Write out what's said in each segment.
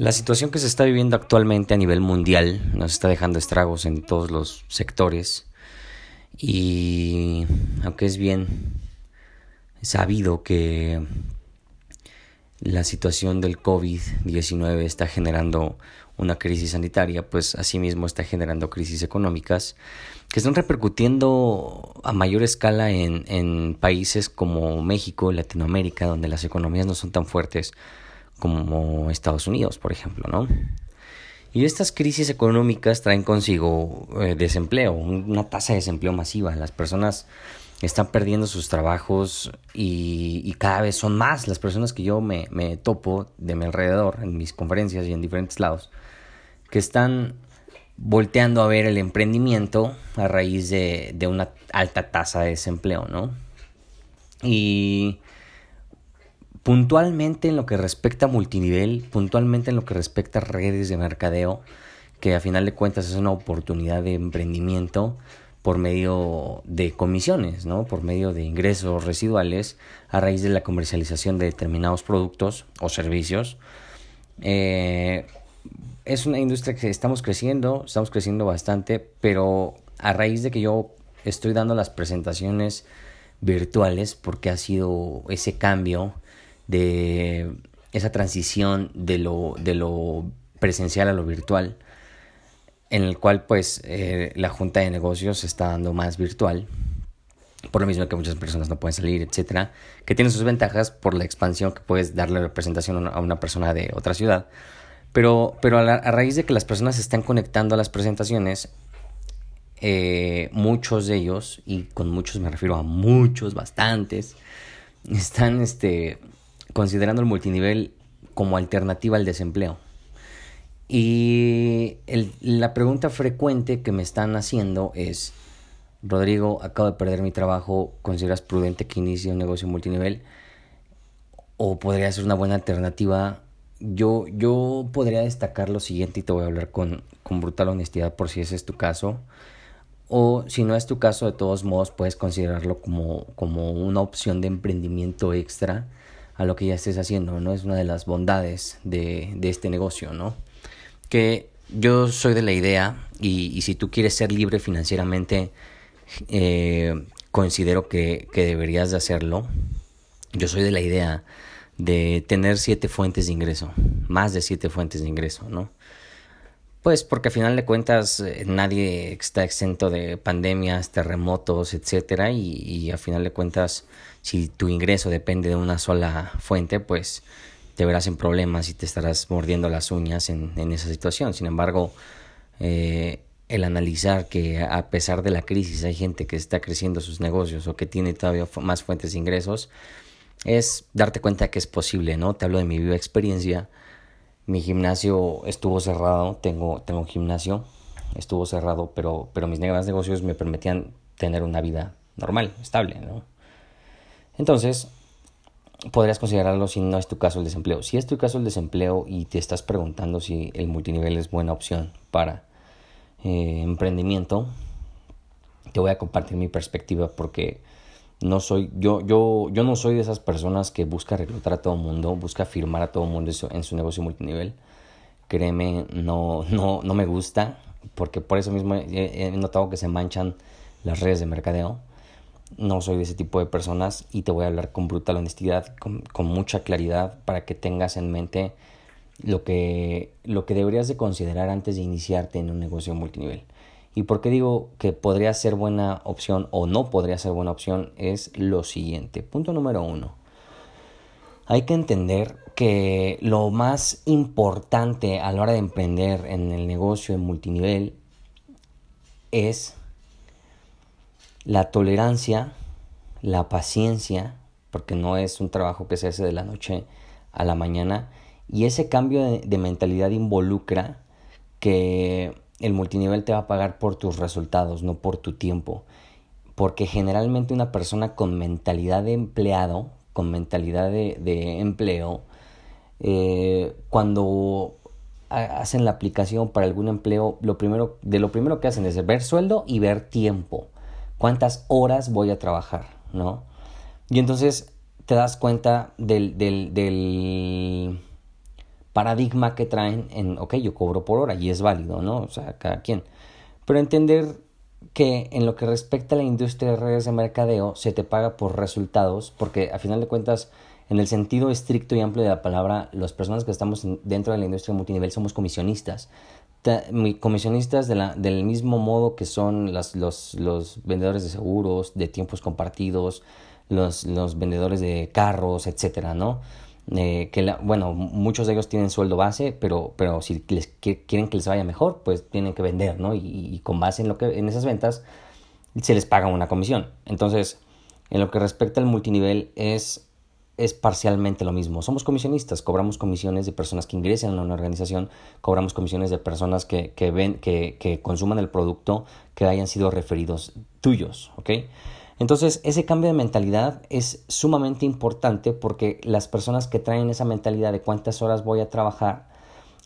La situación que se está viviendo actualmente a nivel mundial nos está dejando estragos en todos los sectores y aunque es bien sabido que la situación del COVID-19 está generando una crisis sanitaria, pues asimismo está generando crisis económicas que están repercutiendo a mayor escala en, en países como México, Latinoamérica, donde las economías no son tan fuertes como Estados Unidos, por ejemplo, ¿no? Y estas crisis económicas traen consigo eh, desempleo, una tasa de desempleo masiva. Las personas están perdiendo sus trabajos y, cada vez son más las personas que yo me, topo de mi alrededor, en mis conferencias y en diferentes lados, que están volteando a ver el emprendimiento a raíz de, de una alta tasa de desempleo, ¿no? Y puntualmente en lo que respecta a multinivel, puntualmente en lo que respecta a redes de mercadeo, que a final de cuentas es una oportunidad de emprendimiento por medio de comisiones, ¿no? por medio de ingresos residuales a raíz de la comercialización de determinados productos o servicios. Eh, es una industria que estamos creciendo, estamos creciendo bastante, pero a raíz de que yo estoy dando las presentaciones virtuales, porque ha sido ese cambio de esa transición de lo, de lo presencial a lo virtual, en el cual pues eh, la junta de negocios se está dando más virtual, por lo mismo que muchas personas no pueden salir, etcétera, que tiene sus ventajas por la expansión que puedes darle representación a una persona de otra ciudad, pero, pero a, raíz de que las personas se están conectando a las presentaciones, eh, muchos de ellos, y con muchos me refiero a muchos, bastantes, están este, considerando el multinivel como alternativa al desempleo. Y la pregunta frecuente que me están haciendo es, Rodrigo, acabo de perder mi trabajo, ¿consideras prudente que inicie un negocio multinivel? ¿O podría ser una buena alternativa? Yo, yo podría destacar lo siguiente y te voy a hablar con, con brutal honestidad por si ese es tu caso. O si no es tu caso, de todos modos puedes considerarlo como, como una opción de emprendimiento extra a lo que ya estés haciendo, ¿no? Es una de las bondades de, este negocio, ¿no? Que yo soy de la idea, y, si tú quieres ser libre financieramente, eh, considero que, que deberías de hacerlo. Yo soy de la idea de tener siete fuentes de ingreso, más de siete fuentes de ingreso, ¿no? Pues porque a final de cuentas eh, nadie está exento de pandemias, terremotos, etcétera, y, y a final de cuentas si tu ingreso depende de una sola fuente, pues te verás en problemas y te estarás mordiendo las uñas en, en esa situación. Sin embargo, eh, el analizar que a pesar de la crisis hay gente que está creciendo sus negocios o que tiene todavía más fuentes de ingresos, es darte cuenta que es posible, ¿no? Te hablo de mi viva experiencia. Mi gimnasio estuvo cerrado, tengo, tengo gimnasio, estuvo cerrado, pero, pero mis negocios me permitían tener una vida normal, estable, ¿no? Entonces, podrías considerarlo si no es tu caso el desempleo. Si es tu caso el desempleo y te estás preguntando si el multinivel es buena opción para eh, emprendimiento, te voy a compartir mi perspectiva porque no soy yo yo yo no soy de esas personas que busca reclutar a todo el mundo, busca firmar a todo el mundo en su negocio multinivel. Créeme, no no no me gusta porque por eso mismo he notado que se manchan las redes de mercadeo no soy de ese tipo de personas y te voy a hablar con brutal honestidad, con, mucha claridad para que tengas en mente lo que, lo que deberías de considerar antes de iniciarte en un negocio multinivel. ¿Y por qué digo que podría ser buena opción o no podría ser buena opción? Es lo siguiente. Punto número uno. Hay que entender que lo más importante a la hora de emprender en el negocio en multinivel es la tolerancia, la paciencia, porque no es un trabajo que se hace de la noche a la mañana, y ese cambio de, mentalidad involucra que el multinivel te va a pagar por tus resultados, no por tu tiempo. Porque generalmente una persona con mentalidad de empleado, con mentalidad de, empleo, eh, cuando hacen la aplicación para algún empleo, lo primero, de lo primero que hacen es ver sueldo y ver tiempo. ¿Cuántas horas voy a trabajar? ¿No? Y entonces te das cuenta del, del, del paradigma que traen en, ok, yo cobro por hora y es válido, ¿no? O sea, cada quien. Pero entender que en lo que respecta a la industria de redes de mercadeo, se te paga por resultados, porque a final de cuentas, en el sentido estricto y amplio de la palabra, las personas que estamos dentro de la industria multinivel somos comisionistas. Comisionistas de del mismo modo que son las, los, los vendedores de seguros, de tiempos compartidos, los, los vendedores de carros, etcétera, ¿no? Eh, que la, bueno, muchos de ellos tienen sueldo base, pero, pero si les quieren que les vaya mejor, pues tienen que vender, ¿no? Y, con base en, lo que, en esas ventas se les paga una comisión. Entonces, en lo que respecta al multinivel es, es parcialmente lo mismo. Somos comisionistas, cobramos comisiones de personas que ingresen a una organización, cobramos comisiones de personas que, que ven, que, que consuman el producto que hayan sido referidos tuyos, ¿ok? Entonces, ese cambio de mentalidad es sumamente importante porque las personas que traen esa mentalidad de cuántas horas voy a trabajar,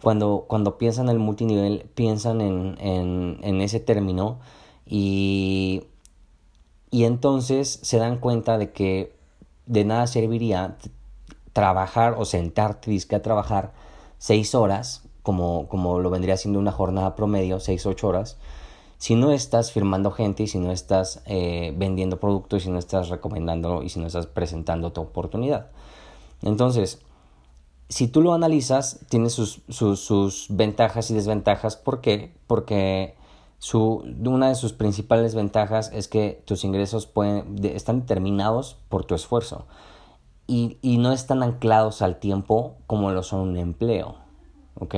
cuando, cuando piensan en el multinivel, piensan en, en, ese término y, y entonces se dan cuenta de que de nada serviría trabajar o sentarte a trabajar seis horas, como, como lo vendría siendo una jornada promedio, seis, ocho horas, si no estás firmando gente y si no estás eh, vendiendo productos y si no estás recomendando y si no estás presentando tu oportunidad. Entonces, si tú lo analizas, tiene sus, sus, ventajas y desventajas. ¿Por qué? Porque su, una de sus principales ventajas es que tus ingresos pueden, están determinados por tu esfuerzo y, y no están anclados al tiempo como lo son un empleo. ¿Ok?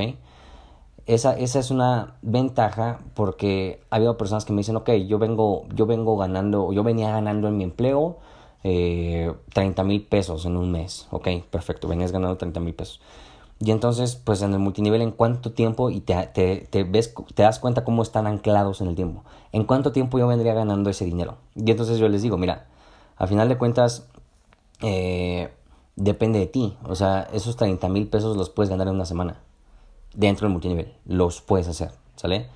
Esa, esa es una ventaja porque ha habido personas que me dicen, ok, yo vengo, yo vengo ganando, yo venía ganando en mi empleo eh, 30 mil pesos en un mes. Ok, perfecto, venías ganando 30 mil pesos. Y entonces, pues en el multinivel, ¿en cuánto tiempo? Y te, te, ves, te das cuenta cómo están anclados en el tiempo. ¿En cuánto tiempo yo vendría ganando ese dinero? Y entonces yo les digo, mira, a final de cuentas, eh, depende de ti. O sea, esos 30 mil pesos los puedes ganar en una semana dentro del multinivel. Los puedes hacer, ¿sale?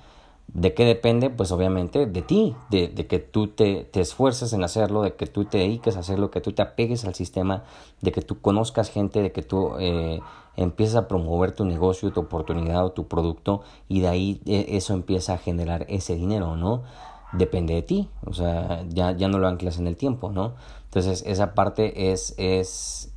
¿De qué depende? Pues obviamente de ti, de, que tú te, te, esfuerces en hacerlo, de que tú te dediques a hacerlo, que tú te apegues al sistema, de que tú conozcas gente, de que tú eh, empieces a promover tu negocio, tu oportunidad o tu producto y de ahí eh, eso empieza a generar ese dinero, ¿no? Depende de ti, o sea, ya, ya no lo anclas en el tiempo, ¿no? Entonces esa parte es, es,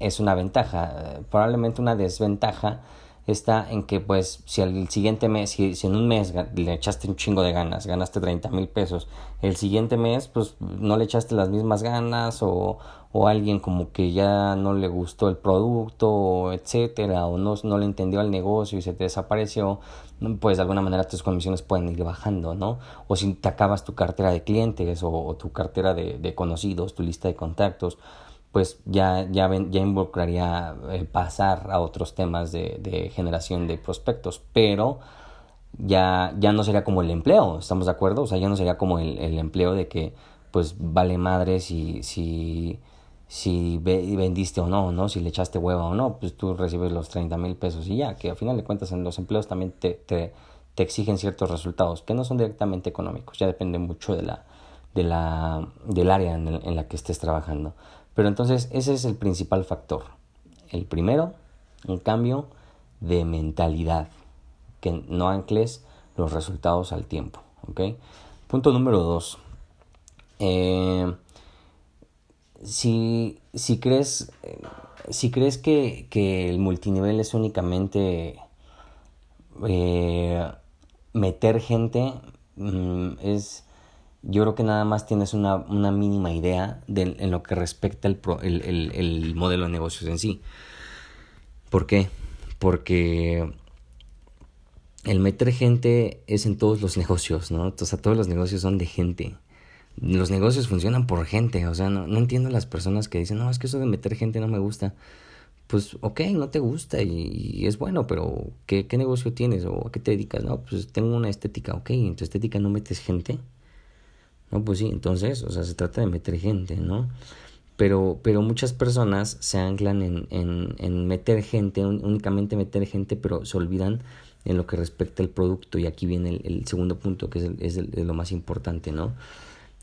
es una ventaja, probablemente una desventaja está en que pues si al siguiente mes, si, en un mes le echaste un chingo de ganas, ganaste 30 mil pesos, el siguiente mes pues no le echaste las mismas ganas o, o alguien como que ya no le gustó el producto, etcétera, o no, no le entendió el negocio y se te desapareció, pues de alguna manera tus comisiones pueden ir bajando, ¿no? O si te acabas tu cartera de clientes o, tu cartera de conocidos, tu lista de contactos, pues ya, ya, ya involucraría eh, pasar a otros temas de, generación de prospectos, pero ya, ya no sería como el empleo, ¿estamos de acuerdo? O sea, ya no sería como el, empleo de que pues vale madre si, si, si vendiste o no, ¿no? Si le echaste hueva o no, pues tú recibes los 30 mil pesos y ya, que a final de cuentas en los empleos también te, te, te exigen ciertos resultados que no son directamente económicos, ya depende mucho de la, de la, del área en, la que estés trabajando. Pero entonces ese es el principal factor. El primero, un cambio de mentalidad, que no ancles los resultados al tiempo. Punto número dos. Eh, si, si, crees, si crees que, que, el multinivel es únicamente eh, meter gente, mm, es yo creo que nada más tienes una, una mínima idea de, en lo que respecta el, el, el, el, modelo de negocios en sí. ¿Por qué? Porque el meter gente es en todos los negocios, ¿no? O sea, todos los negocios son de gente. Los negocios funcionan por gente, o sea, no, no entiendo las personas que dicen, no, es que eso de meter gente no me gusta. Pues, ok, no te gusta y, es bueno, pero ¿qué, ¿qué, negocio tienes o a qué te dedicas? No, pues tengo una estética, ok, en tu estética no metes gente. No, pues sí, entonces, o sea, se trata de meter gente, ¿no? Pero, pero muchas personas se anclan en, en, en meter gente, únicamente meter gente, pero se olvidan en lo que respecta al producto. Y aquí viene el, segundo punto, que es, es lo más importante, ¿no?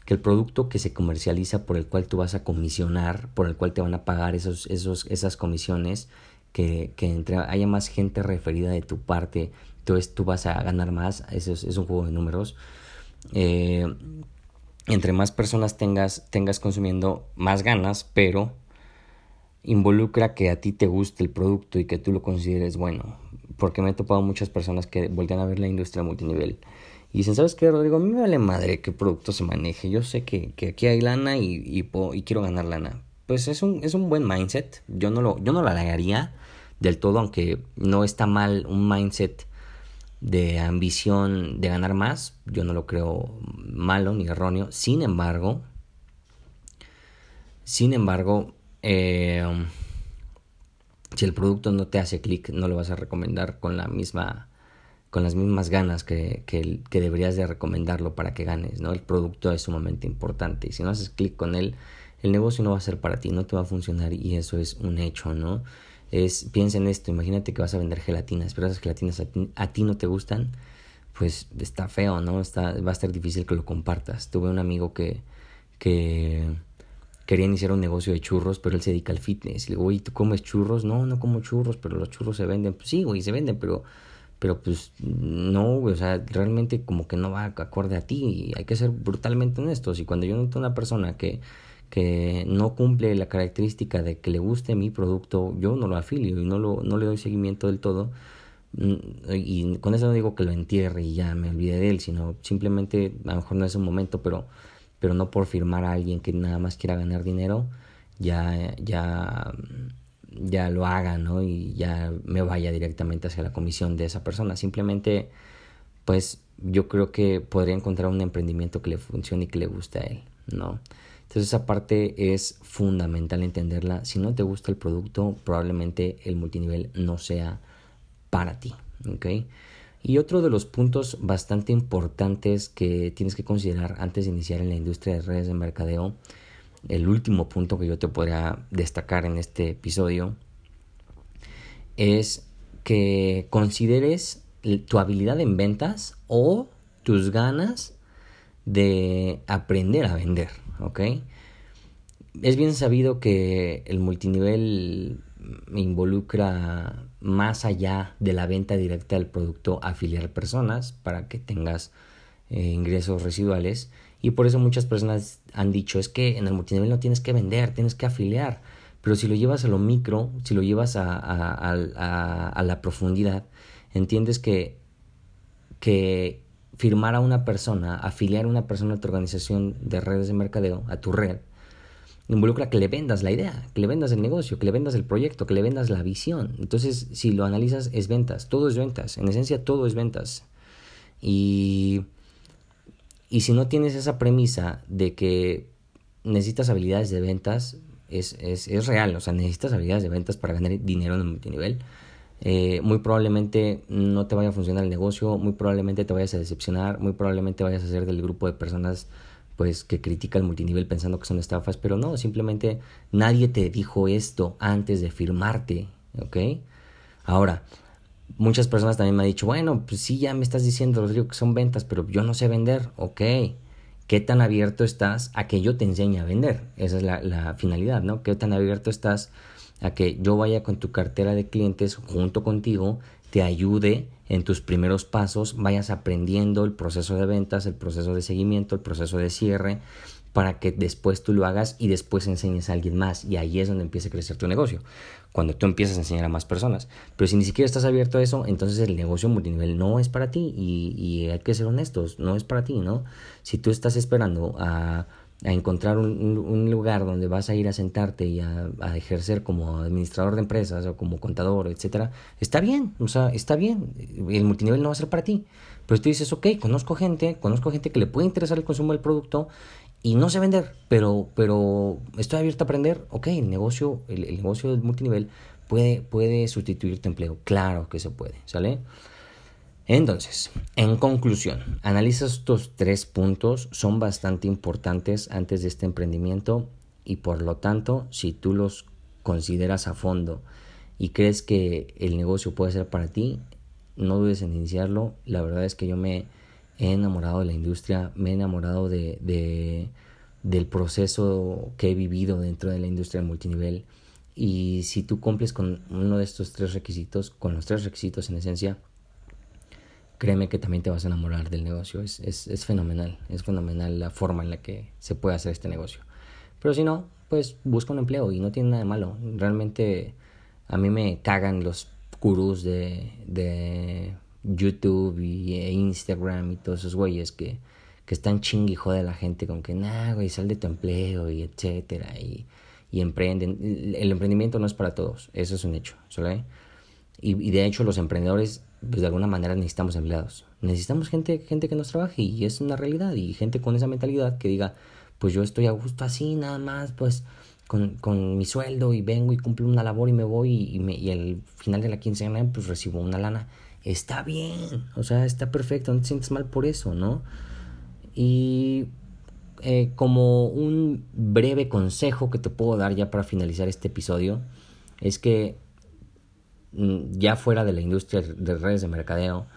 Que el producto que se comercializa por el cual tú vas a comisionar, por el cual te van a pagar esos, esos, esas comisiones, que, que entre haya más gente referida de tu parte, entonces tú vas a ganar más, eso es, es un juego de números. Eh, entre más personas tengas, tengas consumiendo, más ganas, pero involucra que a ti te guste el producto y que tú lo consideres bueno porque me he topado muchas personas que voltean a ver la industria multinivel y dicen, ¿sabes qué, Rodrigo? A mí me vale madre qué producto se maneje. Yo sé que, que aquí hay lana y, y, quiero ganar lana. Pues es un, es un buen mindset. Yo no, lo, yo no lo halagaría del todo, aunque no está mal un mindset de ambición de ganar más. Yo no lo creo malo ni erróneo. Sin embargo, sin embargo, eh, si el producto no te hace clic, no lo vas a recomendar con la misma con las mismas ganas que, que, que, deberías de recomendarlo para que ganes, ¿no? El producto es sumamente importante y si no haces clic con él, el negocio no va a ser para ti, no te va a funcionar y eso es un hecho, ¿no? Es, piensa en esto, imagínate que vas a vender gelatinas, pero esas gelatinas a ti, a ti no te gustan, pues está feo, ¿no? Está, va a estar difícil que lo compartas. Tuve un amigo que, que quería iniciar un negocio de churros, pero él se dedica al fitness. Y le digo, ¿tú comes churros? No, no como churros, pero los churros se venden. Pues sí, güey, se venden, pero, pero pues no, güey, o sea, realmente como que no va acorde a ti hay que ser brutalmente honestos. Y cuando yo noto una persona que, que no cumple la característica de que le guste mi producto, yo no lo afilio y no, lo, no le doy seguimiento del todo. Mm, y con eso no digo que lo entierre y ya me olvide de él, sino simplemente a lo mejor no es un momento, pero pero no por firmar a alguien que nada más quiera ganar dinero, ya, ya, ya lo haga, ¿no? Y ya me vaya directamente hacia la comisión de esa persona. Simplemente, pues yo creo que podría encontrar un emprendimiento que le funcione y que le guste a él, ¿no? Entonces esa parte es fundamental entenderla. Si no te gusta el producto, probablemente el multinivel no sea para ti, ¿ok? Y otro de los puntos bastante importantes que tienes que considerar antes de iniciar en la industria de redes de mercadeo, el último punto que yo te podría destacar en este episodio, es que consideres tu habilidad en ventas o tus ganas de aprender a vender, ¿ok? Es bien sabido que el multinivel involucra más allá de la venta directa del producto afiliar personas para que tengas eh, ingresos residuales y por eso muchas personas han dicho es que en el multinivel no tienes que vender, tienes que afiliar pero si lo llevas a lo micro, si lo llevas a, a, la profundidad, entiendes que, que firmar a una persona, afiliar a una persona a tu organización de redes de mercadeo, a tu red, involucra que le vendas la idea, que le vendas el negocio, que le vendas el proyecto, que le vendas la visión. Entonces, si lo analizas, es ventas, todo es ventas, en esencia todo es ventas. Y, y si no tienes esa premisa de que necesitas habilidades de ventas, es, es, es real, o sea, necesitas habilidades de ventas para ganar dinero en el multinivel. Eh, muy probablemente no te vaya a funcionar el negocio, muy probablemente te vayas a decepcionar, muy probablemente vayas a ser del grupo de personas pues que critica el multinivel pensando que son estafas, pero no, simplemente nadie te dijo esto antes de firmarte, ¿ok? Ahora, muchas personas también me han dicho, bueno, pues sí, ya me estás diciendo, Rodrigo, que son ventas, pero yo no sé vender, ok. ¿Qué tan abierto estás a que yo te enseñe a vender? Esa es la, la finalidad, ¿no? ¿Qué tan abierto estás a que yo vaya con tu cartera de clientes junto contigo, te ayude en tus primeros pasos, vayas aprendiendo el proceso de ventas, el proceso de seguimiento, el proceso de cierre, para que después tú lo hagas y después enseñes a alguien más. Y ahí es donde empieza a crecer tu negocio, cuando tú empiezas a enseñar a más personas. Pero si ni siquiera estás abierto a eso, entonces el negocio multinivel no es para ti y, y hay que ser honestos, no es para ti, ¿no? Si tú estás esperando a a encontrar un, lugar donde vas a ir a sentarte y a, ejercer como administrador de empresas o como contador, etcétera, está bien, o sea, está bien. El multinivel no va a ser para ti. Pero tú dices, ok, conozco gente, conozco gente que le puede interesar el consumo del producto y no sé vender, pero, pero estoy abierto a aprender. Ok, el negocio, el, el negocio del multinivel puede, puede sustituir tu empleo. Claro que se puede, ¿sale? Entonces, en conclusión, analiza estos tres puntos, son bastante importantes antes de este emprendimiento y por lo tanto, si tú los consideras a fondo y crees que el negocio puede ser para ti, no dudes en iniciarlo. La verdad es que yo me he enamorado de la industria, me he enamorado de, de del proceso que he vivido dentro de la industria multinivel. Y si tú cumples con uno de estos tres requisitos, con los tres requisitos en esencia, créeme que también te vas a enamorar del negocio. Es, es, es, fenomenal, es fenomenal la forma en la que se puede hacer este negocio. Pero si no, pues busca un empleo y no tiene nada de malo. Realmente a mí me cagan los gurús de, de YouTube y e Instagram y todos esos güeyes que, que están chinguijo de la gente con que, nah, güey, sal de tu empleo y etcétera y, y emprenden. El emprendimiento no es para todos, eso es un hecho, ¿sabes? Y, y de hecho los emprendedores pues de alguna manera necesitamos empleados. Necesitamos gente, gente que nos trabaje y es una realidad y gente con esa mentalidad que diga, pues yo estoy a gusto así nada más, pues con, con mi sueldo y vengo y cumplo una labor y me voy y, al final de la quincena pues recibo una lana. Está bien, o sea, está perfecto, no te sientes mal por eso, ¿no? Y eh, como un breve consejo que te puedo dar ya para finalizar este episodio, es que ya fuera de la industria de redes de mercadeo,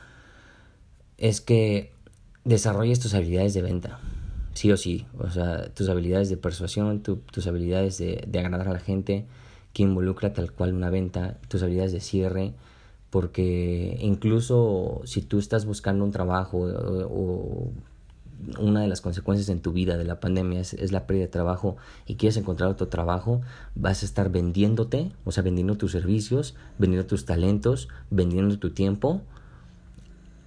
es que desarrolles tus habilidades de venta, sí o sí, o sea, tus habilidades de persuasión, tus habilidades de, de, agradar a la gente, que involucra tal cual una venta, tus habilidades de cierre, porque incluso si tú estás buscando un trabajo o una de las consecuencias en tu vida de la pandemia es, la pérdida de trabajo y quieres encontrar otro trabajo, vas a estar vendiéndote, o sea, vendiendo tus servicios, vendiendo tus talentos, vendiendo tu tiempo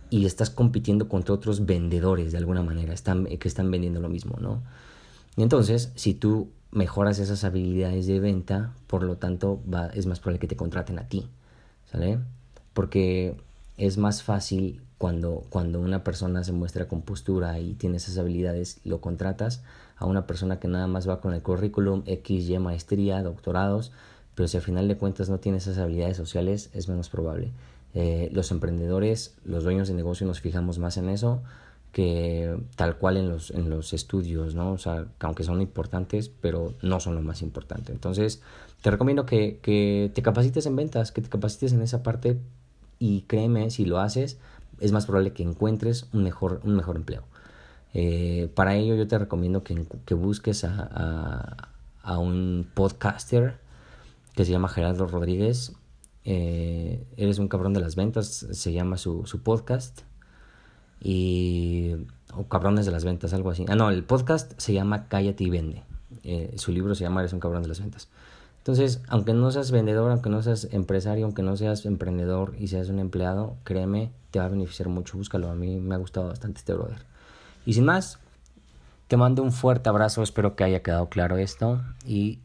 y estás compitiendo contra otros vendedores de alguna manera, están, que están vendiendo lo mismo, ¿no? Y entonces, si tú mejoras esas habilidades de venta, por lo tanto, va, es más probable que te contraten a ti, ¿sale? Porque es más fácil cuando, cuando una persona se muestra con postura y tiene esas habilidades, lo contratas a una persona que nada más va con el currículum X, Y, maestría, doctorados, pero si al final de cuentas no tiene esas habilidades sociales, es menos probable. Eh, los emprendedores, los dueños de negocio nos fijamos más en eso que tal cual en los, en los estudios, ¿no? O sea, aunque son importantes, pero no son lo más importante. Entonces, te recomiendo que, que te capacites en ventas, que te capacites en esa parte y créeme, si lo haces, es más probable que encuentres un mejor, un mejor empleo. Eh, para ello yo te recomiendo que, que busques a, a, un podcaster que se llama Gerardo Rodríguez. Eh, eres un cabrón de las ventas, se llama su, su podcast. Y, o cabrones de las ventas, algo así. Ah, no, el podcast se llama Cállate y Vende. Eh, su libro se llama Eres un cabrón de las ventas. Entonces, aunque no seas vendedor, aunque no seas empresario, aunque no seas emprendedor y seas un empleado, créeme, te va a beneficiar mucho. Búscalo, a mí me ha gustado bastante este brother. Y sin más, te mando un fuerte abrazo, espero que haya quedado claro esto y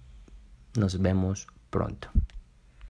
nos vemos pronto.